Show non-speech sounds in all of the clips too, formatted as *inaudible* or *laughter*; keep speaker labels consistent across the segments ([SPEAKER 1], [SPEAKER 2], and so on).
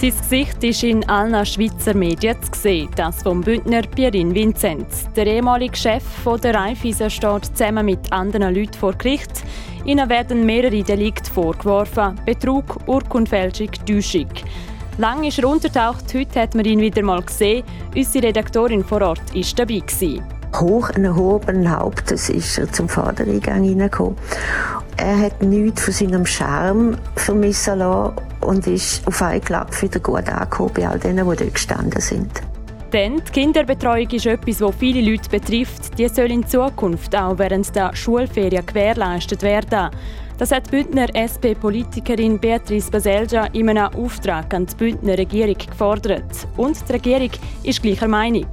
[SPEAKER 1] Sein Gesicht ist in allen Schweizer Medien zu sehen, das vom Bündner Pierin Vinzenz. Der ehemalige Chef der Raiffeisen steht zusammen mit anderen Leuten vor Gericht. Ihnen werden mehrere Delikte vorgeworfen: Betrug, Urkundfälschung, Täuschung. Lang ist er untertaucht, heute hat man ihn wieder mal gesehen. Unsere Redaktorin vor Ort war dabei. Gewesen.
[SPEAKER 2] Hoch erhobenen Hauptes ist er zum Vatereingang hineingekommen. Er hat nichts von seinem Charme vermissen lassen und ist auf einen Klapp wieder gut angekommen bei all denen, die dort gestanden sind.
[SPEAKER 1] Denn die Kinderbetreuung ist etwas, das viele Leute betrifft. Die soll in Zukunft auch während der Schulferien gewährleistet werden. Das hat die Bündner SP-Politikerin Beatrice Baselja in einem Auftrag an die Bündner Regierung gefordert. Und die Regierung ist gleicher Meinung.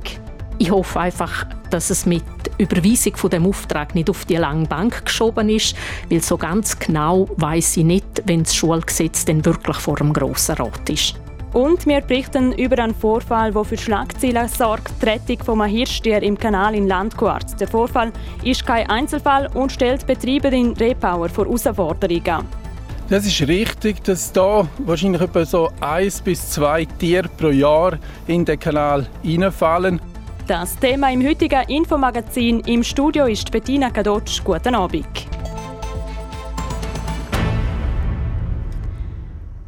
[SPEAKER 3] Ich hoffe einfach, dass es mit Überweisung von dem Auftrag nicht auf die lange Bank geschoben ist, weil so ganz genau weiß ich nicht, wenn das Schulgesetz denn wirklich vor dem Grossen Rat ist.
[SPEAKER 1] Und wir berichten über einen Vorfall, der für Schlagzeilen sorgt, die Rettung von einem Hirschtier im Kanal in Landquart. Der Vorfall ist kein Einzelfall und stellt Betreiberin Repower vor Herausforderungen.
[SPEAKER 4] Das ist richtig, dass da wahrscheinlich etwa so eins bis zwei Tiere pro Jahr in den Kanal reinfallen.
[SPEAKER 1] Das Thema im heutigen Infomagazin im Studio ist Bettina Kadotsch. Guten Abend.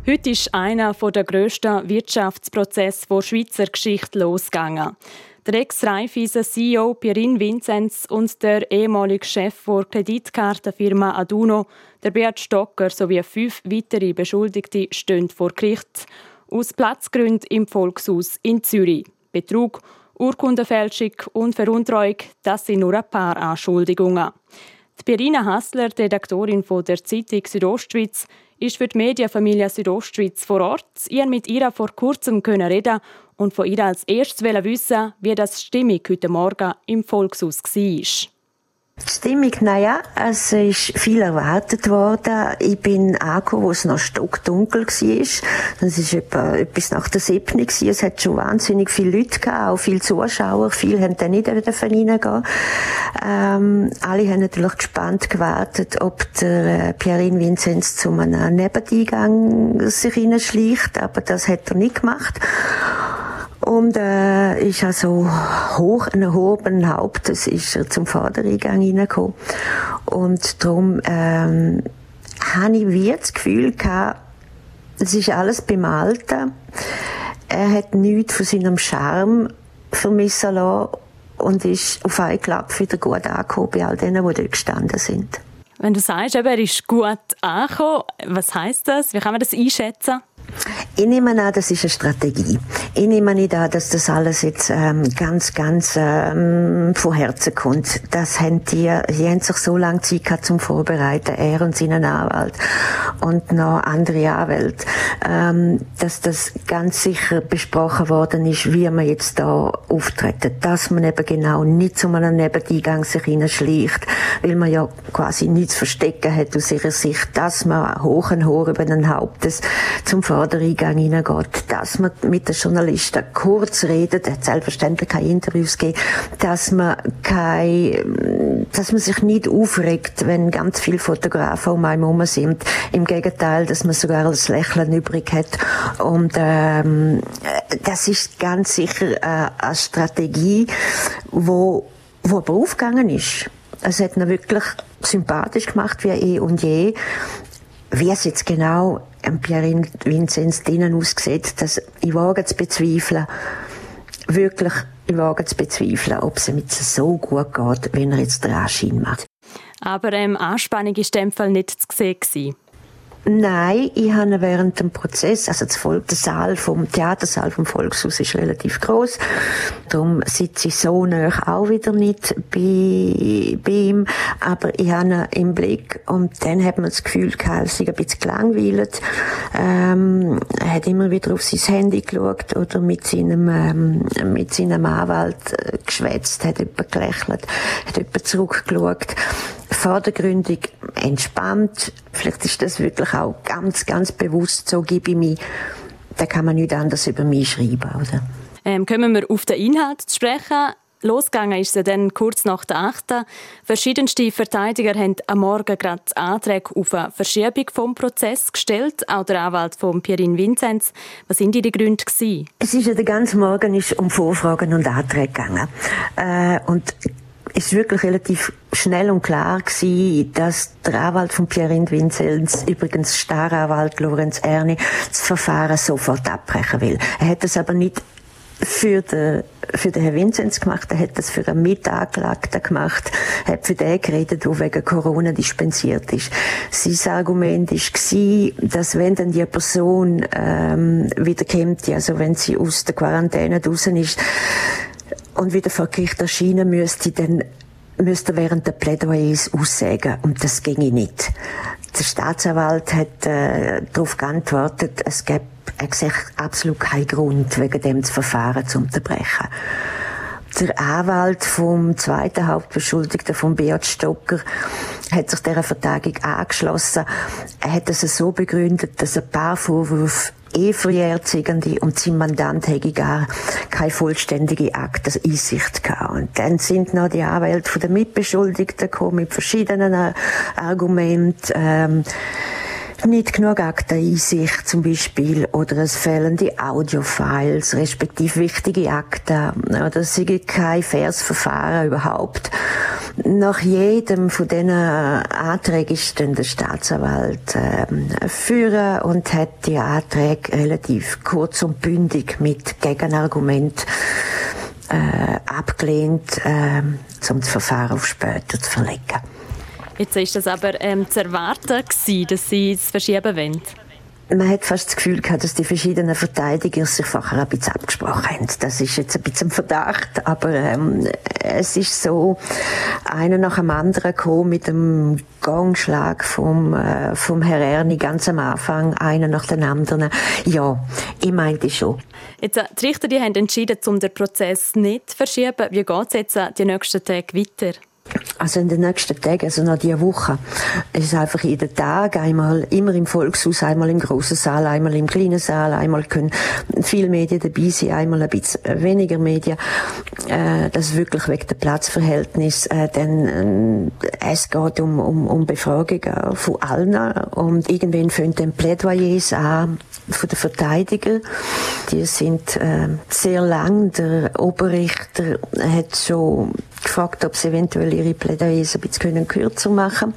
[SPEAKER 1] Heute ist einer der grössten Wirtschaftsprozesse der Schweizer Geschichte losgegangen. Der Ex-Raiffeisen CEO Pierin Vinzenz und der ehemalige Chef der Kreditkartenfirma Aduno, der Beat Stocker sowie fünf weitere Beschuldigte stehen vor Gericht. Aus Platzgründen im Volkshaus in Zürich. Betrug Urkundenfälschung und Veruntreuung, das sind nur ein paar Anschuldigungen. Die Birina Hassler, Redaktorin der Zeitung Südostschweiz, ist für die Medienfamilie Südostschweiz vor Ort. Konnte mit ihr vor kurzem reden und von ihr als erstes wissen, wie das Stimmung heute Morgen im Volkshaus war.
[SPEAKER 2] Die Stimmung, naja, es ist viel erwartet worden. Ich bin angekommen, wo es noch stockdunkel war. Es war etwa, etwas nach der 7. Es hat schon wahnsinnig viele Leute gehabt, auch viele Zuschauer. Viele haben dann nicht reingehen ähm, Alle haben natürlich gespannt gewartet, ob der äh, Pierin Vinzenz zu einem Nebeneingang sich hineinschleicht. Aber das hat er nicht gemacht. Und äh, ist also hoch erhobenen Hauptes ist er zum Vatereingang hineingekommen. Und darum ähm, habe ich wie das Gefühl es ist alles beim Alten. Er hat nichts von seinem Charme vermissen lassen und ist auf einen Klapp wieder gut angekommen bei all denen, die dort gestanden sind.
[SPEAKER 1] Wenn du sagst, er ist gut angekommen, was heißt das? Wie kann man das einschätzen?
[SPEAKER 2] Ich nehme an, das ist eine Strategie. Ich nehme nicht an, dass das alles jetzt ähm, ganz, ganz ähm, von Herzen kommt. Das haben die, die haben sich so lange Zeit gehabt zum Vorbereiten, er und seinen Anwalt und noch andere Anwälte, ähm, dass das ganz sicher besprochen worden ist, wie man jetzt da auftreten. Dass man eben genau nicht zu einem Nebeneingang sich hineinschleicht, weil man ja quasi nichts verstecken hat aus ihrer Sicht, dass man hoch und hoch über den Hauptes zum Vordereingang hineingeht, dass man mit den Journalisten kurz redet, selbstverständlich keine Interviews gegeben, dass man kein, dass man sich nicht aufregt, wenn ganz viele Fotografen um einen herum sind. Im Gegenteil, dass man sogar das Lächeln übrig hat. Und ähm, das ist ganz sicher äh, eine Strategie, wo, wo aber aufgegangen ist. Es hat ihn wirklich sympathisch gemacht wie eh und je. Wie es jetzt genau am Pierre Vinzenz drinnen aussieht, dass ich wage zu bezweifeln, wirklich, ich wage zu bezweifeln, ob es mit so gut geht, wenn er jetzt den Anschein macht.
[SPEAKER 1] Aber ähm, Anspannung war in dem Fall nicht zu sehen.
[SPEAKER 2] Nein, ich habe während dem Prozess, also der Saal vom Theatersaal vom Volkshaus ist relativ groß, darum sitze ich so nah auch wieder nicht bei, bei ihm, aber ich habe ihn im Blick und dann hat man das Gefühl gehabt, er ein bisschen gelangweilt, ähm, er hat immer wieder auf sein Handy geschaut oder mit seinem, ähm, mit seinem Anwalt äh, geschwätzt, hat jemand gelächelt, hat jemand zurückgeschaut vordergründig, entspannt. Vielleicht ist das wirklich auch ganz, ganz bewusst, so gebe ich mich. Da kann man nicht anders über mich schreiben, oder?
[SPEAKER 1] Ähm, kommen wir auf den Inhalt zu sprechen. Losgegangen ist sie dann kurz nach der 8. Verschiedenste Verteidiger haben am Morgen gerade Anträge auf eine Verschiebung vom Prozess gestellt. Auch der Anwalt von Pierin Vinzenz. Was sind die Gründe gewesen?
[SPEAKER 2] Es ist ja den ganzen Morgen ist um Vorfragen und Anträge gegangen. Äh, und ist wirklich relativ schnell und klar gewesen, dass der Anwalt von Pierin Vinzenz, übrigens Staranwalt Lorenz Erni, das Verfahren sofort abbrechen will. Er hat es aber nicht für den, für den Herrn Vinzenz gemacht, er hat das für einen Mitanklagten gemacht, hat für den geredet, der wegen Corona dispensiert ist. Sein Argument war, dass wenn dann die Person ähm, wieder kommt, also wenn sie aus der Quarantäne draußen ist und wieder vor Gericht erscheinen müsste, dann müsste während der Plädoyers aussagen und das ginge nicht. Der Staatsanwalt hat äh, darauf geantwortet, es gäbe er sieht absolut keinen Grund, wegen dem das Verfahren zu unterbrechen. Der Anwalt vom zweiten Hauptbeschuldigten, von Beat Stocker, hat sich dieser Vertagung angeschlossen. Er hat es so begründet, dass ein paar Vorwürfe eh verjährzigende und sein Mandant hätte gar keine vollständige Akteneinsicht gehabt. Und dann sind noch die Anwälte der Mitbeschuldigten gekommen mit verschiedenen Argumenten. Ähm, nicht genug Akteneinsicht zum Beispiel oder es fehlen die Audiofiles, respektive wichtige Akten oder es sind kein faires Verfahren überhaupt. Nach jedem von diesen Anträgen ist dann der Staatsanwalt äh, führen und hat die Anträge relativ kurz und bündig mit Gegenargument äh, abgelehnt, äh, um das Verfahren auf später zu verlegen.
[SPEAKER 1] Jetzt ist es aber ähm, zu erwarten gewesen, dass Sie es verschieben wollen.
[SPEAKER 2] Man hat fast das Gefühl gehabt, dass die verschiedenen Verteidiger sich vorher ein bisschen abgesprochen haben. Das ist jetzt ein bisschen ein Verdacht, aber ähm, es ist so, einer nach dem anderen gekommen mit dem Gongschlag vom, äh, vom Herr Erni ganz am Anfang, einer nach dem anderen. Ja, ich meinte schon.
[SPEAKER 1] Jetzt, äh, die Richter die haben entschieden, um den Prozess nicht zu verschieben. Wie geht es jetzt äh, die nächsten Tage weiter?
[SPEAKER 2] Also in den nächsten Tagen, also nach dieser Woche, ist einfach jeden Tag einmal, immer im Volkshaus, einmal im großen Saal, einmal im kleinen Saal, einmal können viele Medien dabei sein, einmal ein bisschen weniger Medien. Äh, das wirklich wegen der Platzverhältnis, äh, denn äh, es geht um, um, um Befragungen von allen und irgendwann fängt dann Plädoyers an von den Verteidigern. Die sind äh, sehr lang. Der Oberrichter hat schon gefragt, ob sie eventuell ihre Plädoyers ein bisschen kürzer machen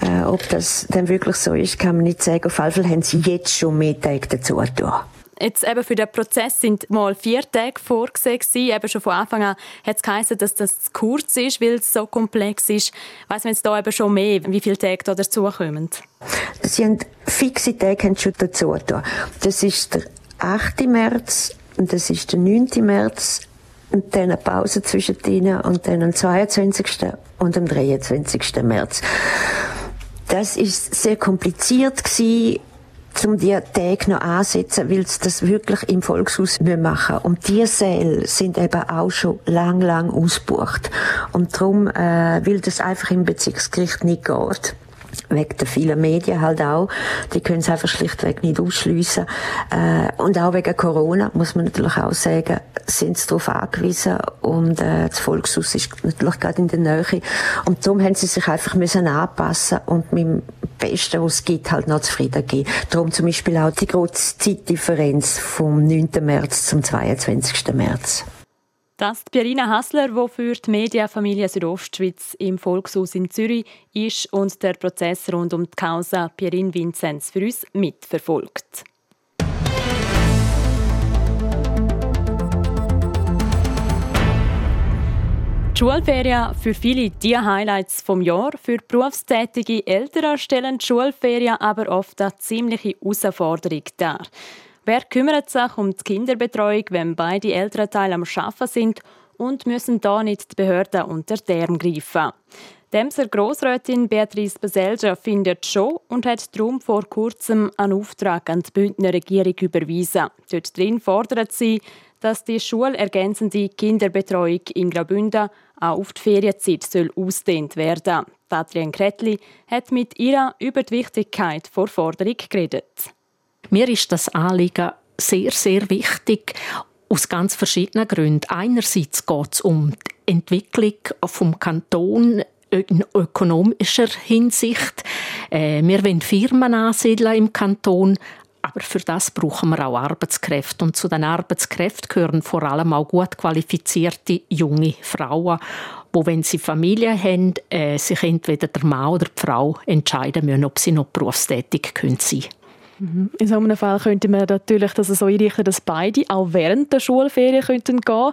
[SPEAKER 2] können. Äh, ob das dann wirklich so ist, kann man nicht sagen. Auf jeden Fall haben sie jetzt schon mehr Tage dazu getan.
[SPEAKER 1] Jetzt eben für den Prozess sind mal vier Tage vorgesehen Eben schon von Anfang an hat es geheißen, dass das zu kurz ist, weil es so komplex ist. Weiss man jetzt da eben schon mehr, wie viele Tage da dazukommen?
[SPEAKER 2] Sie haben fixe Tage haben schon dazu getan. Das ist der 8. März und das ist der 9. März und dann eine Pause zwischen ihnen und dann am 22. und am 23. März. Das ist sehr kompliziert gewesen, um die Tage noch ansetzen, weil sie das wirklich im Volkshaus machen Und die Säle sind eben auch schon lang, lang ausgebucht. Und darum, äh, weil das einfach im Bezirksgericht nicht geht wegen der vielen Medien halt auch. Die können es einfach schlichtweg nicht ausschliessen. Äh, und auch wegen Corona, muss man natürlich auch sagen, sind sie darauf angewiesen. Und äh, das Volkshaus ist natürlich gerade in der Nähe. Und darum haben sie sich einfach müssen anpassen und mit dem Besten, was es gibt, halt noch zufrieden gehen. Darum zum Beispiel auch die große Zeitdifferenz vom 9. März zum 22. März.
[SPEAKER 1] Das ist Pierina Hassler, die für die Medienfamilie Südostschweiz im Volkshaus in Zürich ist und der Prozess rund um die Causa Pierin Vinzenz für uns mitverfolgt. Schulferien für viele die Highlights vom Jahr. Für berufstätige Eltern stellen die Schulferien aber oft eine ziemliche Herausforderung dar. Wer kümmert sich um die Kinderbetreuung, wenn beide Elternteile am Arbeiten sind und müssen da nicht die Behörden unter Arme greifen? Demser Grossrätin Beatrice Baselja findet schon und hat darum vor kurzem einen Auftrag an die Bündner Regierung überwiesen. Dort drin fordert sie, dass die schulergänzende Kinderbetreuung in Graubünden auch auf die Ferienzeit soll ausdehnt werden Adrienne Kretli, hat mit ihr über die Wichtigkeit der Forderung geredet.
[SPEAKER 3] Mir ist das Anliegen sehr, sehr wichtig aus ganz verschiedenen Gründen. Einerseits geht es um die Entwicklung vom Kanton in ökonomischer Hinsicht. Äh, wir wollen Firmen ansiedeln im Kanton, aber für das brauchen wir auch Arbeitskräfte. Und zu den Arbeitskräften gehören vor allem auch gut qualifizierte junge Frauen, wo wenn sie Familie haben, äh, sich entweder der Mann oder die Frau entscheiden müssen, ob sie noch berufstätig sein können.
[SPEAKER 1] Mhm. In so einem Fall könnte man natürlich das so einrichten, dass beide auch während der Schulferien könnten gehen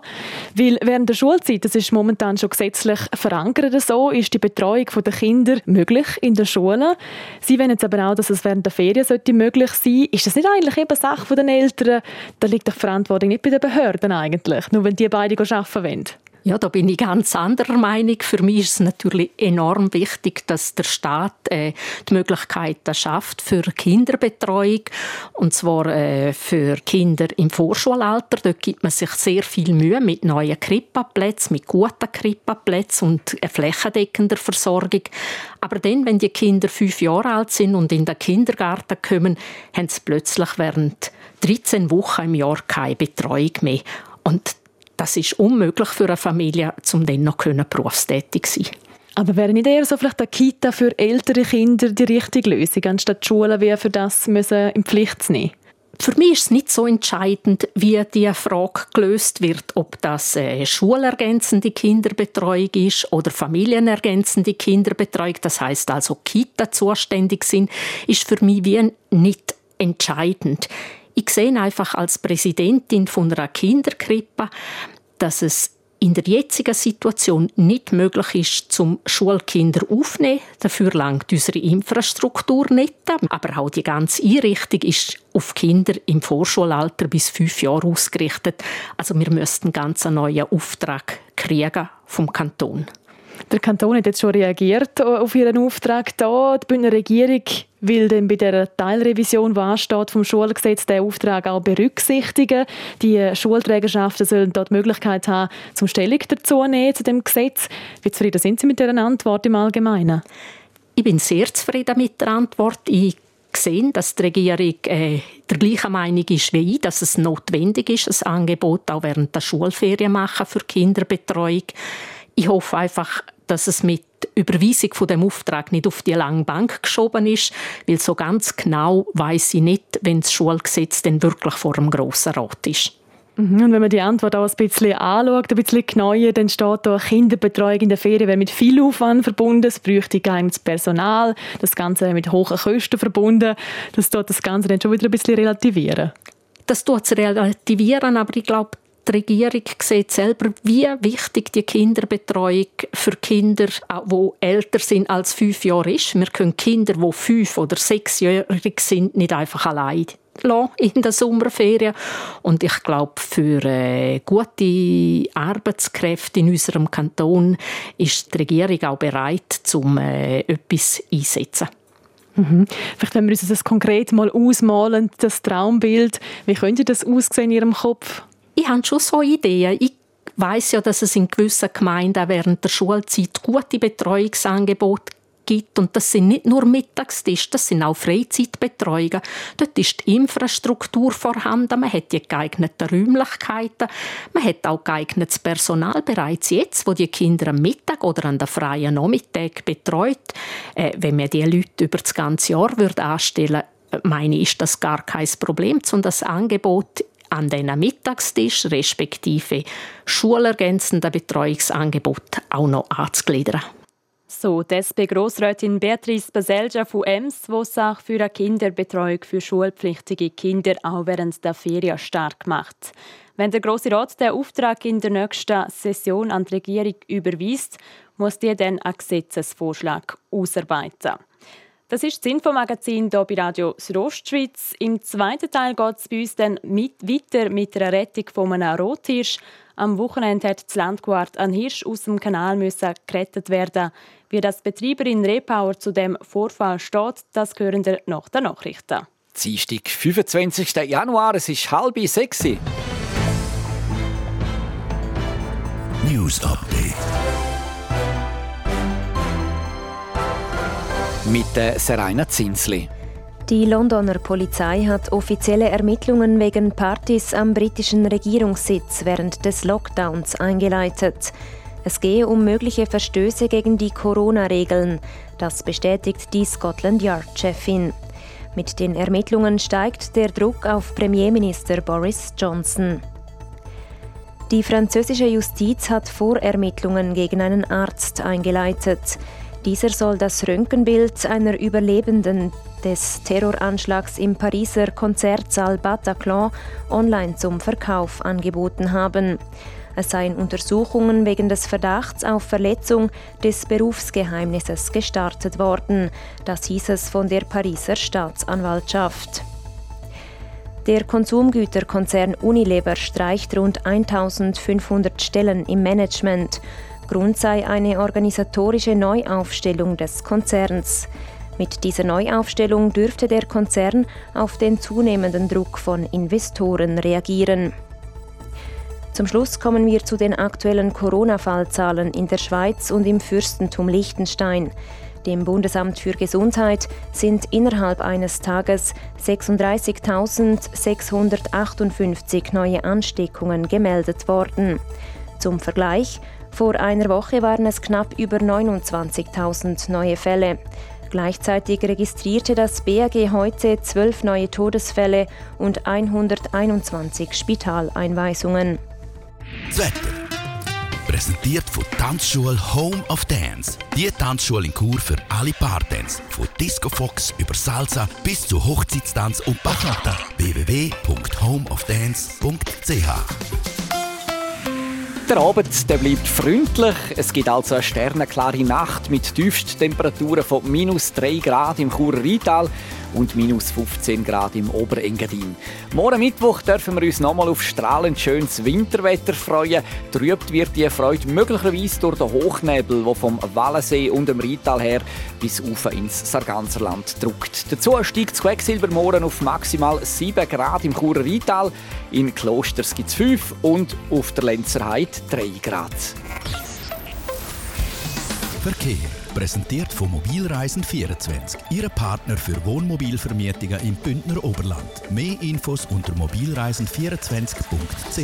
[SPEAKER 1] Weil während der Schulzeit, das ist momentan schon gesetzlich verankert so, ist die Betreuung der Kinder möglich in der Schule. Sie wollen jetzt aber auch, dass es während der Ferien sollte möglich sein Ist das nicht eigentlich eben Sache der Eltern? Da liegt doch die Verantwortung nicht bei den Behörden eigentlich, nur wenn die beide arbeiten wollen.
[SPEAKER 3] Ja, da bin ich ganz anderer Meinung. Für mich ist es natürlich enorm wichtig, dass der Staat äh, die Möglichkeit schafft für Kinderbetreuung und zwar äh, für Kinder im Vorschulalter. Dort gibt man sich sehr viel Mühe mit neuen Krippaplätzen, mit guten Krippaplätzen und flächendeckender Versorgung. Aber dann, wenn die Kinder fünf Jahre alt sind und in den Kindergarten kommen, haben sie plötzlich während 13 Wochen im Jahr keine Betreuung mehr. Und das ist unmöglich für eine Familie, um dann noch berufstätig zu sein.
[SPEAKER 1] Aber wäre nicht eher so vielleicht eine Kita für ältere Kinder die richtige Lösung, anstatt die Schulen wie für das müssen in Pflicht zu nehmen?
[SPEAKER 3] Für mich ist es nicht so entscheidend, wie die Frage gelöst wird, ob das äh, schulergänzende Kinderbetreuung ist oder familienergänzende Kinderbetreuung, das heißt also Kita zuständig sind, ist für mich wie nicht entscheidend. Ich sehe einfach als Präsidentin von einer Kinderkrippe, dass es in der jetzigen Situation nicht möglich ist, zum Schulkinder aufzunehmen. Dafür langt unsere Infrastruktur nicht. Aber auch die ganze Einrichtung ist auf Kinder im Vorschulalter bis fünf Jahre ausgerichtet. Also wir müssten ganz einen neuen Auftrag kriegen vom Kanton.
[SPEAKER 1] Der Kanton hat jetzt schon reagiert auf Ihren Auftrag da. Die Bündner Regierung will dann bei der Teilrevision, die ansteht vom Schulgesetz, den Auftrag auch berücksichtigen. Die Schulträgerschaften sollen dort die Möglichkeit haben, zum Stellung dazu nehmen zu dem Gesetz. Wie zufrieden sind Sie mit dieser Antwort im Allgemeinen?
[SPEAKER 3] Ich bin sehr zufrieden mit der Antwort. Ich sehe, dass die Regierung äh, der gleichen Meinung ist wie ich, dass es notwendig ist, ein Angebot auch während der Schulferien machen für Kinderbetreuung. Ich hoffe einfach, dass es mit Überweisung von dem Auftrag nicht auf die lange Bank geschoben ist, weil so ganz genau weiß ich nicht, wenn das Schulgesetz denn wirklich vor dem Grossen Rat ist.
[SPEAKER 1] Mhm, und wenn man die Antwort auch ein bisschen anschaut, ein bisschen genauer, dann steht da, Kinderbetreuung in der Ferien wäre mit viel Aufwand verbunden, es bräuchte geeignetes Personal, das Ganze wäre mit hohen Kosten verbunden. Das tut das Ganze dann schon wieder ein bisschen relativieren.
[SPEAKER 3] Das tut es relativieren, aber ich glaube, die Regierung sieht selber, wie wichtig die Kinderbetreuung für Kinder, die älter sind als fünf Jahre ist. Wir können Kinder, die fünf oder sechsjährig sind, nicht einfach allein in der Sommerferien. Und ich glaube, für äh, gute Arbeitskräfte in unserem Kanton ist die Regierung auch bereit, um äh, etwas einzusetzen.
[SPEAKER 1] Mhm. Vielleicht wenn wir uns das konkret mal ausmalen, das Traumbild, wie könnte das aussehen in Ihrem Kopf?
[SPEAKER 3] Ich habe schon so Ideen. Ich weiß ja, dass es in gewissen Gemeinden während der Schulzeit gute Betreuungsangebote gibt. Und das sind nicht nur Mittagstische, das sind auch Freizeitbetreuungen. Dort ist die Infrastruktur vorhanden, man hat die geeigneten Räumlichkeiten, man hat auch geeignetes Personal bereits jetzt, wo die Kinder am Mittag oder an der freien Nachmittag betreut. Äh, wenn man die Leute über das ganze Jahr würde anstellen würde, meine ich, ist das gar kein Problem, sondern das Angebot an den Mittagstisch respektive schulergänzenden Betreuungsangebot auch noch anzugliedern.
[SPEAKER 1] So, die SP-Grossrätin Beatrice Baselja von EMS, die sich für eine Kinderbetreuung für schulpflichtige Kinder auch während der Ferien stark macht. Wenn der Grosse Rat den Auftrag in der nächsten Session an die Regierung überweist, muss die dann einen Gesetzesvorschlag ausarbeiten. Das ist das Infomagazin hier bei Radio Südostschweiz. Im zweiten Teil geht es bei uns dann mit, weiter mit der Rettung von einem Rothirsch. Am Wochenende hat das Landguard ein Hirsch aus dem Kanal müssen gerettet werden. Wie das Betreiber in Repower zu dem Vorfall steht, das hören wir nach den Nachrichten.
[SPEAKER 5] Dienstag, 25. Januar, es ist halb sechs.
[SPEAKER 6] News Update.
[SPEAKER 5] Mit Serena Zinsli.
[SPEAKER 7] Die Londoner Polizei hat offizielle Ermittlungen wegen Partys am britischen Regierungssitz während des Lockdowns eingeleitet. Es gehe um mögliche Verstöße gegen die Corona-Regeln. Das bestätigt die Scotland Yard-Chefin. Mit den Ermittlungen steigt der Druck auf Premierminister Boris Johnson. Die französische Justiz hat Vorermittlungen gegen einen Arzt eingeleitet. Dieser soll das Röntgenbild einer Überlebenden des Terroranschlags im Pariser Konzertsaal Bataclan online zum Verkauf angeboten haben. Es seien Untersuchungen wegen des Verdachts auf Verletzung des Berufsgeheimnisses gestartet worden. Das hieß es von der Pariser Staatsanwaltschaft. Der Konsumgüterkonzern Unilever streicht rund 1500 Stellen im Management. Grund sei eine organisatorische Neuaufstellung des Konzerns. Mit dieser Neuaufstellung dürfte der Konzern auf den zunehmenden Druck von Investoren reagieren. Zum Schluss kommen wir zu den aktuellen Corona-Fallzahlen in der Schweiz und im Fürstentum Liechtenstein. Dem Bundesamt für Gesundheit sind innerhalb eines Tages 36.658 neue Ansteckungen gemeldet worden. Zum Vergleich, vor einer Woche waren es knapp über 29.000 neue Fälle. Gleichzeitig registrierte das BAG heute zwölf neue Todesfälle und 121 Spitaleinweisungen.
[SPEAKER 6] Das Wetter. Präsentiert von Tanzschule Home of Dance. Die Tanzschule in Kur für alle Partens. Von Disco Fox über Salsa bis zu Hochzeitstanz und Bachata. www.homeofdance.ch
[SPEAKER 5] der Abend der bleibt freundlich. Es gibt also eine sternenklare Nacht mit Tiefsttemperaturen von minus 3 Grad im Churer Rheintal und minus 15 Grad im Oberengadin. Morgen Mittwoch dürfen wir uns nochmal auf strahlend schönes Winterwetter freuen. Trübt wird die Freude möglicherweise durch den Hochnebel, der vom Wallensee und dem Rheintal her bis auf ins Sarganserland drückt. Dazu steigt das Quecksilber morgen auf maximal 7 Grad im Churer Rheintal. In Klosters gibt es 5 und auf der Lenzerheide 3 Grad.
[SPEAKER 6] Verkehr. Präsentiert von Mobilreisen24, Ihre Partner für Wohnmobilvermietungen im Bündner Oberland. Mehr Infos unter mobilreisen24.ch.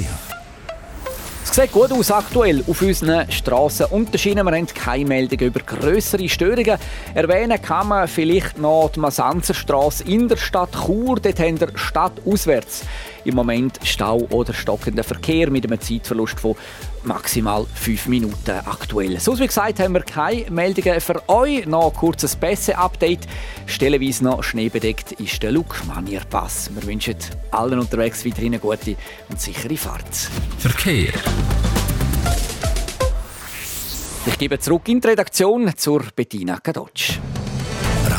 [SPEAKER 5] Es sieht gut aus aktuell auf unseren Strassen und der Schienen. Wir haben keine Meldungen über größere Störungen. Erwähnen kann man vielleicht noch die Masanzerstraße in der Stadt Chur. Dort haben wir stadtauswärts im Moment Stau oder stockender Verkehr mit einem Zeitverlust von maximal 5 Minuten aktuell. So wie gesagt haben wir keine Meldungen für euch. Noch ein kurzes Pässe-Update. Stellenweise noch schneebedeckt ist der Lukmanier Pass. Wir wünschen allen unterwegs weiterhin eine gute und sichere Fahrt.
[SPEAKER 6] Verkehr.
[SPEAKER 5] Ich gebe zurück in die Redaktion zur Bettina Kadotsch.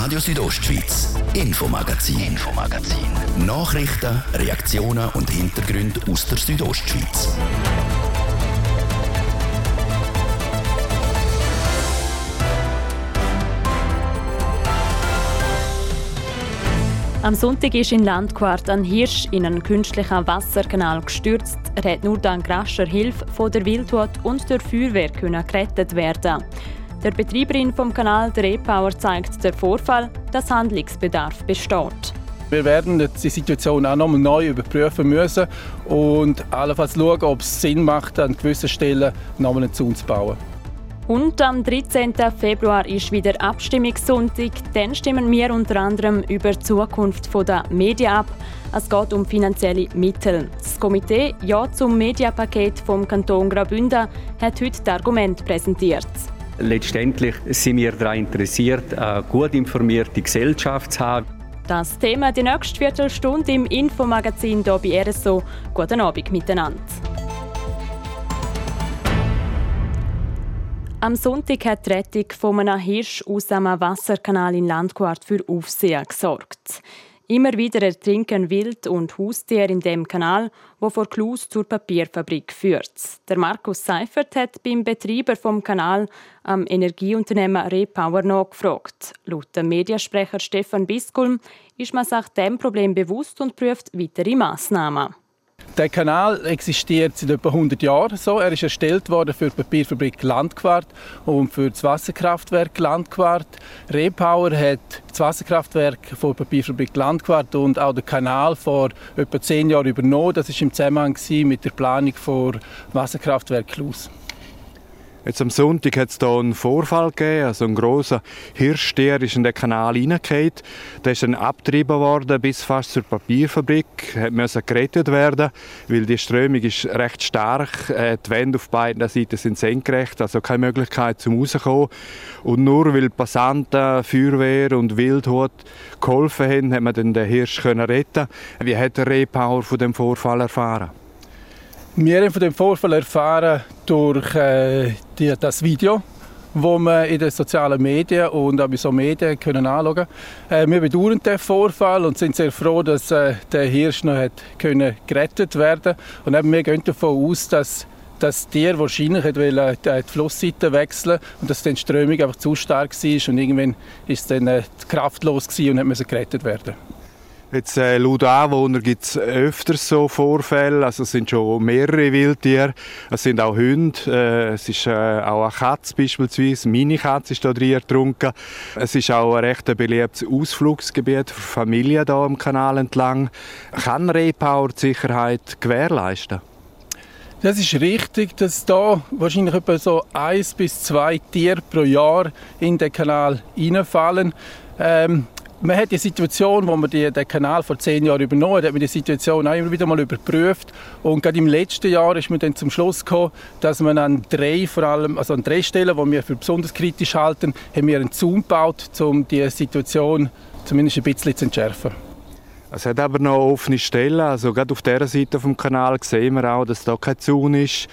[SPEAKER 6] Radio Südostschweiz, Infomagazin, Infomagazin. Nachrichten, Reaktionen und Hintergründe aus der Südostschweiz.
[SPEAKER 1] Am Sonntag ist in Landquart ein Hirsch in einen künstlichen Wasserkanal gestürzt. Er hat nur dank rascher Hilfe von der Wildhut und der Feuerwehr gerettet werden. Der Betreiberin vom Kanal, der E-Power, zeigt der Vorfall, dass Handlungsbedarf besteht.
[SPEAKER 4] Wir werden die Situation auch nochmal neu überprüfen müssen und allenfalls schauen, ob es Sinn macht, an gewissen Stellen nochmal einen Zaun zu bauen.
[SPEAKER 1] Und am 13. Februar ist wieder Abstimmungssonntag. Dann stimmen wir unter anderem über die Zukunft der Medien ab. Es geht um finanzielle Mittel. Das Komitee Ja zum Mediapaket vom Kanton Graubünden hat heute das Argument präsentiert.
[SPEAKER 8] Letztendlich sind wir daran interessiert, eine gut informierte Gesellschaft zu haben.
[SPEAKER 1] Das Thema die nächste Viertelstunde im Infomagazin hier bei RSO. Guten Abend miteinander. Am Sonntag hat die Rettung von einem Hirsch aus einem Wasserkanal in Landquart für Aufsehen gesorgt. Immer wieder ertrinken Wild- und Haustiere in dem Kanal, wo vor Klus zur Papierfabrik führt. Der Markus Seifert hat beim Betreiber vom Kanal am Energieunternehmen Repower nachgefragt. Laut dem Mediasprecher Stefan Biskulm ist man sich dem Problem bewusst und prüft weitere Massnahmen.
[SPEAKER 4] Der Kanal existiert seit etwa 100 Jahren so. Er ist erstellt worden für die Papierfabrik Landquart und für das Wasserkraftwerk Landquart. Repower hat das Wasserkraftwerk von der Papierfabrik Landquart und auch den Kanal vor etwa 10 Jahren übernommen. Das war im Zusammenhang mit der Planung des Wasserkraftwerk Klus.
[SPEAKER 9] Jetzt am Sonntag hat es hier einen Vorfall gegeben. Also ein grosser Hirschstier ist in den Kanal hineingefallen. Der ist dann abgetrieben worden bis fast zur Papierfabrik. Er musste gerettet werden, weil die Strömung ist recht stark. Äh, die Wände auf beiden Seiten sind senkrecht, also keine Möglichkeit zum rauskommen. Und nur weil Passanten, Feuerwehr und Wildhut geholfen haben, hat man dann den Hirsch retten Wie hat der Repower von dem Vorfall erfahren?
[SPEAKER 4] Wir haben von dem Vorfall erfahren durch äh, die, das Video, wo wir in den sozialen Medien und auch bei so Medien können anschauen können. Äh, wir bedauern den Vorfall und sind sehr froh, dass äh, der Hirsch noch hat können gerettet werden Und eben, wir gehen davon aus, dass das Tier wahrscheinlich hat wollen, die Flussseite wechseln und dass die Strömung einfach zu stark war und irgendwann ist es dann äh, kraftlos und musste gerettet werden.
[SPEAKER 9] Jetzt, äh, laut Anwohner gibt es öfters so Vorfälle. Also es sind schon mehrere Wildtiere. Es sind auch Hunde. Äh, es ist äh, auch eine Katze beispielsweise. Meine Katze ist da drin ertrunken. Es ist auch ein recht beliebtes Ausflugsgebiet für Familien hier am Kanal entlang. Kann Repower die Sicherheit gewährleisten?
[SPEAKER 4] Das ist richtig, dass da wahrscheinlich etwa so eins bis zwei Tiere pro Jahr in den Kanal reinfallen. Ähm, man hat die Situation, wo man die, den Kanal vor zehn Jahren übernommen hat, hat man die Situation auch immer wieder mal überprüft. Und gerade im letzten Jahr ist man dann zum Schluss gekommen, dass man an drei, vor allem, also an drei Stellen, die wir für besonders kritisch halten, haben wir einen Zoom gebaut, um die Situation zumindest ein bisschen zu entschärfen.
[SPEAKER 9] Es hat aber noch offene Stellen. Also gerade auf dieser Seite vom Kanal sehen wir auch, dass da kein Zaun ist.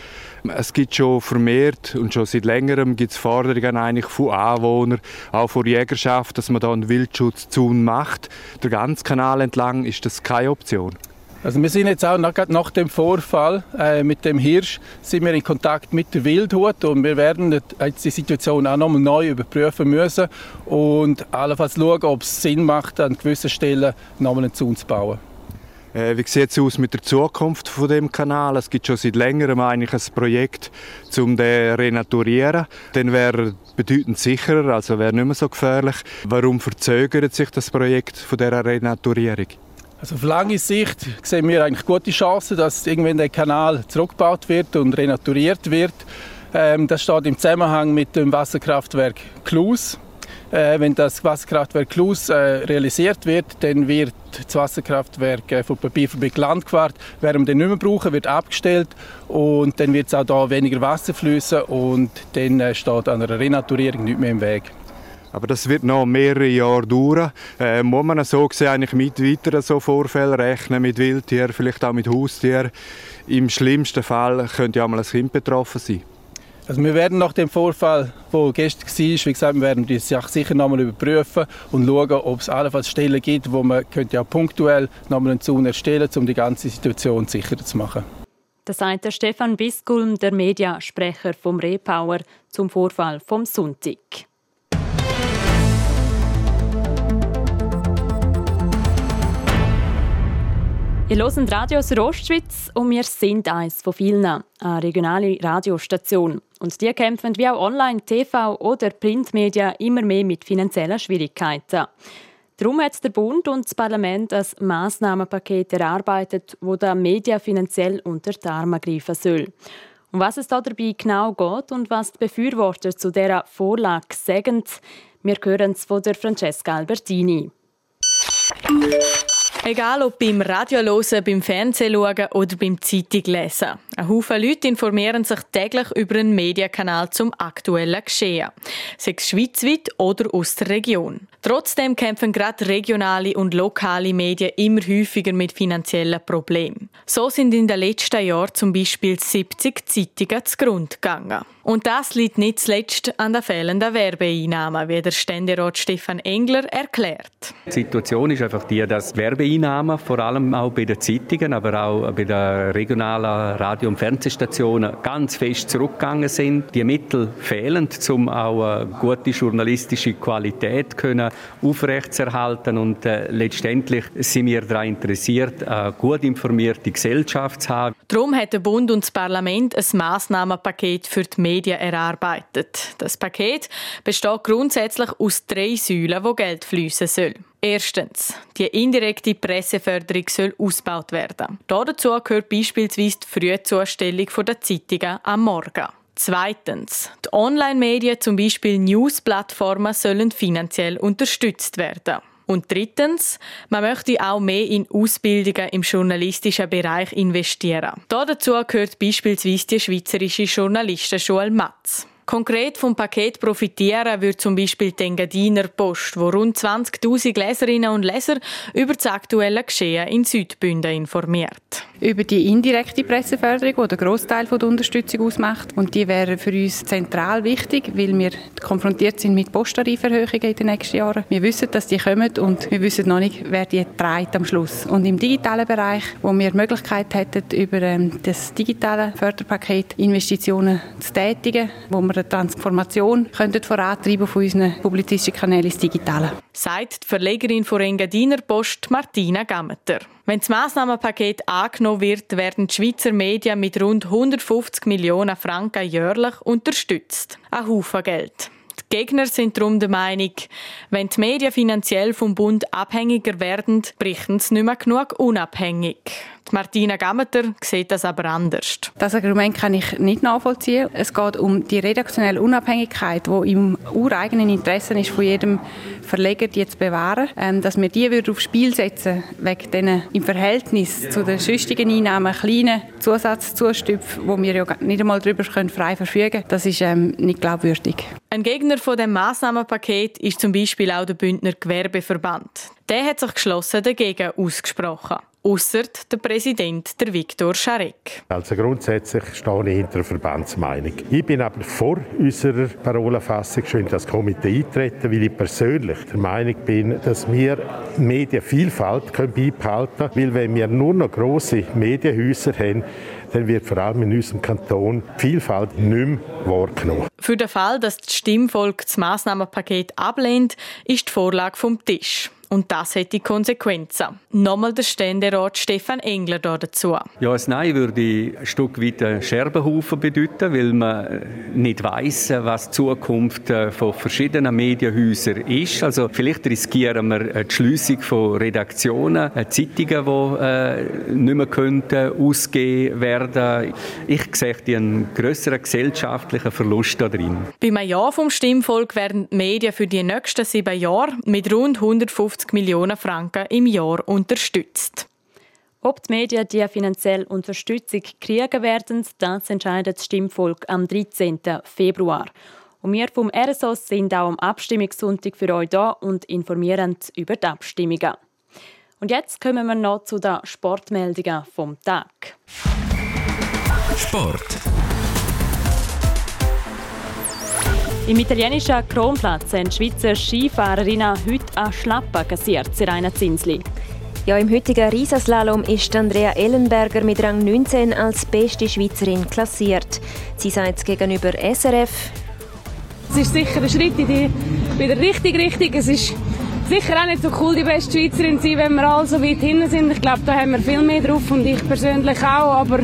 [SPEAKER 9] Es gibt schon vermehrt und schon seit längerem gibt es Forderungen eigentlich von Anwohnern, auch von Jägerschaft, dass man da einen Wildschutzzaun macht. Der ganze Kanal entlang ist das keine Option.
[SPEAKER 4] Also wir sind jetzt auch nach, nach dem Vorfall äh, mit dem Hirsch sind wir in Kontakt mit der Wildhut und wir werden jetzt die Situation auch nochmal neu überprüfen müssen und allenfalls schauen, ob es Sinn macht, an gewissen Stellen nochmal einen Zaun zu bauen.
[SPEAKER 9] Äh, wie sieht es aus mit der Zukunft von dem Kanal? Es gibt schon seit längerem eigentlich ein Projekt, um den renaturieren. Dann wäre bedeutend sicherer, also wäre nicht mehr so gefährlich. Warum verzögert sich das Projekt von der Renaturierung?
[SPEAKER 4] Also auf lange Sicht sehen wir eigentlich gute Chancen, dass irgendwann der Kanal zurückgebaut wird und renaturiert wird. Ähm, das steht im Zusammenhang mit dem Wasserkraftwerk Klus. Äh, wenn das Wasserkraftwerk Klus äh, realisiert wird, dann wird das Wasserkraftwerk äh, von Papierfabrik Landquart, werden wir dann nicht mehr brauchen, wird abgestellt und dann wird es auch da weniger Wasser fließen und dann steht an einer Renaturierung nicht mehr im Weg.
[SPEAKER 9] Aber das wird noch mehrere Jahre dauern. Äh, muss man so gesehen eigentlich mit weiteren so Vorfällen rechnen, mit Wildtieren, vielleicht auch mit Haustieren. Im schlimmsten Fall könnte ja mal ein Kind betroffen sein.
[SPEAKER 4] Also wir werden nach dem Vorfall, der gestern war, wie gesagt, wir werden die Sache sicher nochmal überprüfen und schauen, ob es allenfalls Stellen gibt, wo man könnte ja punktuell nochmal einen Zaun erstellen könnte, um die ganze Situation sicherer zu machen.
[SPEAKER 1] Das sagt der Stefan Biskulm, der Mediasprecher vom Repower, zum Vorfall vom Sonntag. Ihr hört Radio aus der Ostschweiz und wir sind eines von vielen, eine regionale Radiostation. Und die kämpfen wie auch online, TV oder Printmedien immer mehr mit finanziellen Schwierigkeiten. Darum hat der Bund und das Parlament ein Massnahmenpaket erarbeitet, wo der Medien finanziell unter die Arme greifen soll. Um was es dabei genau geht und was die Befürworter zu dieser Vorlage sagen, wir hören es von der Francesca Albertini.
[SPEAKER 10] Egal ob beim Radio hören, beim Fernsehen schauen oder beim Zeitung lesen. Ein Haufen Leute informieren sich täglich über einen Medienkanal zum aktuellen Geschehen. Sei es schweizweit oder aus der Region. Trotzdem kämpfen gerade regionale und lokale Medien immer häufiger mit finanziellen Problemen. So sind in den letzten Jahren zum Beispiel 70 Zeitungen zugrunde gegangen. Und das liegt nicht zuletzt an der fehlenden Werbeeinnahmen, wie der Ständerat Stefan Engler erklärt.
[SPEAKER 8] Die Situation ist einfach die, dass Werbeeinnahmen, vor allem auch bei den Zeitungen, aber auch bei den regionalen Radio Radio- und Fernsehstationen ganz fest zurückgegangen sind. Die Mittel fehlen, um auch eine gute journalistische Qualität aufrechtzuerhalten und äh, letztendlich sind wir daran interessiert, eine gut informierte Gesellschaft zu haben.
[SPEAKER 10] Darum hat der Bund und das Parlament ein Massnahmenpaket für die Medien erarbeitet. Das Paket besteht grundsätzlich aus drei Säulen, wo Geld fließen soll. Erstens, die indirekte Presseförderung soll ausgebaut werden. Dazu gehört beispielsweise die Frühzustellung der Zeitungen am Morgen. Zweitens, die Online-Medien, zum Beispiel News-Plattformen, sollen finanziell unterstützt werden. Und drittens, man möchte auch mehr in Ausbildungen im journalistischen Bereich investieren. Dazu gehört beispielsweise die Schweizerische Journalistenschule Matz. Konkret vom Paket profitieren wird zum Beispiel die Engadiner Post, wo rund 20.000 Leserinnen und Leser über das aktuelle Geschehen in Südbünden informiert.
[SPEAKER 11] Über die indirekte Presseförderung, die den Großteil der Unterstützung ausmacht. Und die wäre für uns zentral wichtig, weil wir konfrontiert sind mit Posttarieferhöhungen in den nächsten Jahren. Wir wissen, dass die kommen und wir wissen noch nicht, wer die trägt am Schluss. Und im digitalen Bereich, wo wir die Möglichkeit hätten, über ähm, das digitale Förderpaket Investitionen zu tätigen, wo wir eine Transformation könnten vorantreiben von unseren publizistischen Kanälen ins Digitale.
[SPEAKER 10] Sagt die Verlegerin von Engadiner Post Martina Gammeter. Wenn das Massnahmenpaket angenommen wird, werden die Schweizer Medien mit rund 150 Millionen Franken jährlich unterstützt. Ein Haufen Geld. Die Gegner sind darum der Meinung, wenn die Medien finanziell vom Bund abhängiger werden, berichten sie nicht mehr genug unabhängig. Die Martina Gammeter sieht das aber anders.
[SPEAKER 11] Das Argument kann ich nicht nachvollziehen. Es geht um die redaktionelle Unabhängigkeit, die im ureigenen Interesse ist von jedem Verleger, die zu bewahren. Ähm, dass wir die würde aufs Spiel setzen wegen diesen im Verhältnis zu den sonstigen Einnahmen kleinen Zusatzzustüpfen, wo wir ja nicht einmal darüber frei verfügen können, das ist ähm, nicht glaubwürdig.
[SPEAKER 10] Ein Gegner von dem Maßnahmenpaket ist zum Beispiel auch der Bündner Gewerbeverband. Der hat sich geschlossen dagegen ausgesprochen ausser der Präsident, der Viktor Scharek.
[SPEAKER 12] Also grundsätzlich stehe ich hinter der Verbandsmeinung. Ich bin aber vor unserer Parolenfassung schon in das Komitee eintreten, weil ich persönlich der Meinung bin, dass wir Medienvielfalt beibehalten können, weil wenn wir nur noch grosse Medienhäuser haben, dann wird vor allem in unserem Kanton die Vielfalt nicht mehr wahrgenommen.
[SPEAKER 10] Für den Fall, dass das Stimmvolk das Massnahmenpaket ablehnt, ist die Vorlage vom Tisch. Und das hätte Konsequenzen. Nochmal der Ständerat Stefan Engler dazu.
[SPEAKER 8] Ja, ein Nein würde ein Stück weit einen Scherbenhaufen bedeuten, weil man nicht weiss, was die Zukunft äh, von verschiedenen Medienhäusern ist. Also vielleicht riskieren wir die Schließung von Redaktionen, äh, Zeitungen, die äh, nicht mehr könnten ausgegeben werden. Ich sehe einen grösseren gesellschaftlichen Verlust da drin.
[SPEAKER 10] Beim Ja vom Stimmvolk werden die Medien für die nächsten sieben Jahre mit rund 150 50 Millionen Franken im Jahr unterstützt.
[SPEAKER 1] Ob die Medien die finanzielle Unterstützung kriegen werden, das entscheidet das Stimmvolk am 13. Februar. Und wir vom RSOS sind auch am Abstimmungssonntag für euch da und informieren über die Abstimmungen. Und jetzt kommen wir noch zu den Sportmeldungen vom Tag.
[SPEAKER 6] Sport.
[SPEAKER 1] Im italienischen Kronplatz haben die Schweizer Skifahrerinnen heute eine Schlappe kassiert, Seraina Zinsli.
[SPEAKER 7] Ja, im heutigen Riesenslalom ist Andrea Ellenberger mit Rang 19 als beste Schweizerin klassiert. Sie sagt gegenüber SRF,
[SPEAKER 13] es ist sicher ein Schritt in die, wieder richtig Richtung. Es ist sicher auch nicht so cool, die beste Schweizerin zu sein, wenn wir alle so weit hinten sind. Ich glaube, da haben wir viel mehr drauf und ich persönlich auch. Aber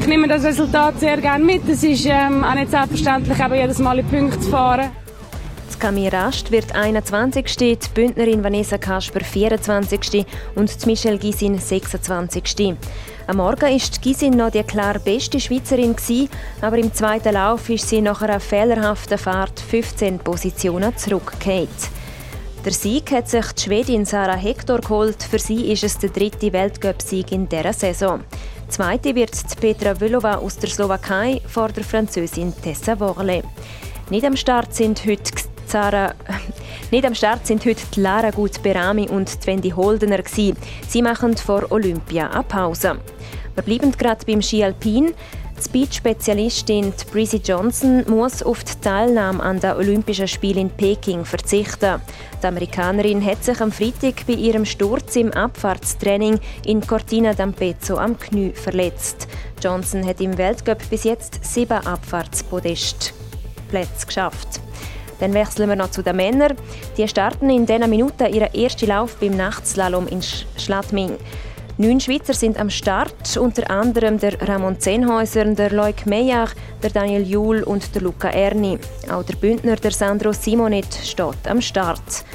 [SPEAKER 13] ich nehme das Resultat sehr gerne mit. Es ist ähm, auch nicht selbstverständlich, eben jedes Mal in Punkte zu fahren.
[SPEAKER 7] Camille Rast wird 21. Die Bündnerin Vanessa Kasper 24. und Michelle Gisin 26. Am Morgen war Gisin noch die klar beste Schweizerin, aber im zweiten Lauf ist sie nach einer fehlerhaften Fahrt 15 Positionen zurückgekehrt. Der Sieg hat sich die Schwedin Sarah Hector geholt. Für sie ist es der dritte Weltcup-Sieg in dieser Saison. Zweite wird Petra Vlhova aus der Slowakei vor der Französin Tessa Worle. Nicht am Start sind heute Sarah, *laughs* nicht am Start sind heute Lara Gut-Berami und Wendy Holdener. Sie machen vor Olympia eine Pause. Wir bleiben gerade beim Ski Alpin. Die Speed-Spezialistin Breezy Johnson muss auf die Teilnahme an den Olympischen Spielen in Peking verzichten. Die Amerikanerin hat sich am Freitag bei ihrem Sturz im Abfahrtstraining in Cortina d'Ampezzo am Knie verletzt. Johnson hat im Weltcup bis jetzt sieben Abfahrtspodestplätze geschafft. Dann wechseln wir noch zu den Männern. Die starten in diesen Minuten ihren ersten Lauf beim Nachtslalom in Schladming. Neun Schweizer sind am Start, unter anderem der Ramon Zehnhäuser, der Loic Meyer, der Daniel Juhl und der Luca Erni. Auch der Bündner, der Sandro Simonet, steht am Start.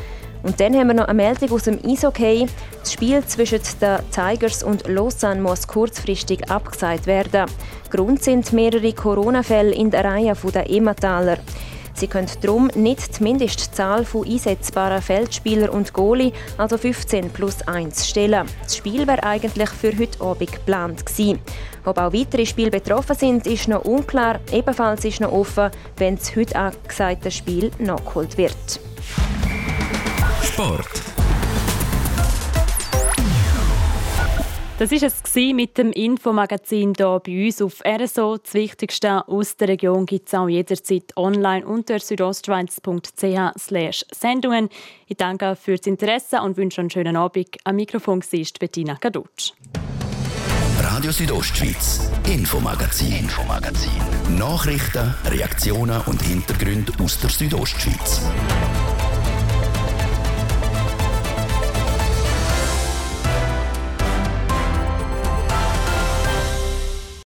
[SPEAKER 7] Und dann haben wir noch eine Meldung aus dem Eishockey. Das Spiel zwischen den Tigers und Lausanne muss kurzfristig abgesagt werden. Grund sind mehrere Corona-Fälle in der Reihe der Emmentaler. Sie können darum nicht die Mindestzahl von einsetzbaren Feldspielern und Goalie, also 15 plus 1, stellen. Das Spiel wäre eigentlich für heute Abend geplant gewesen. Ob auch weitere Spiele betroffen sind, ist noch unklar. Ebenfalls ist noch offen, wenn das heute angesagte Spiel nachgeholt wird.
[SPEAKER 6] Sport.
[SPEAKER 1] Das ist es mit dem Infomagazin hier bei uns auf RSO. Das Wichtigste aus der Region gibt es auch jederzeit online unter südostschweiz.ch Sendungen. Ich danke für das Interesse und wünsche einen schönen Abend. Am Mikrofon ist Bettina Kadutsch.
[SPEAKER 6] Radio Südostschweiz, Infomagazin, Infomagazin. Nachrichten, Reaktionen und Hintergründe aus der Südostschweiz.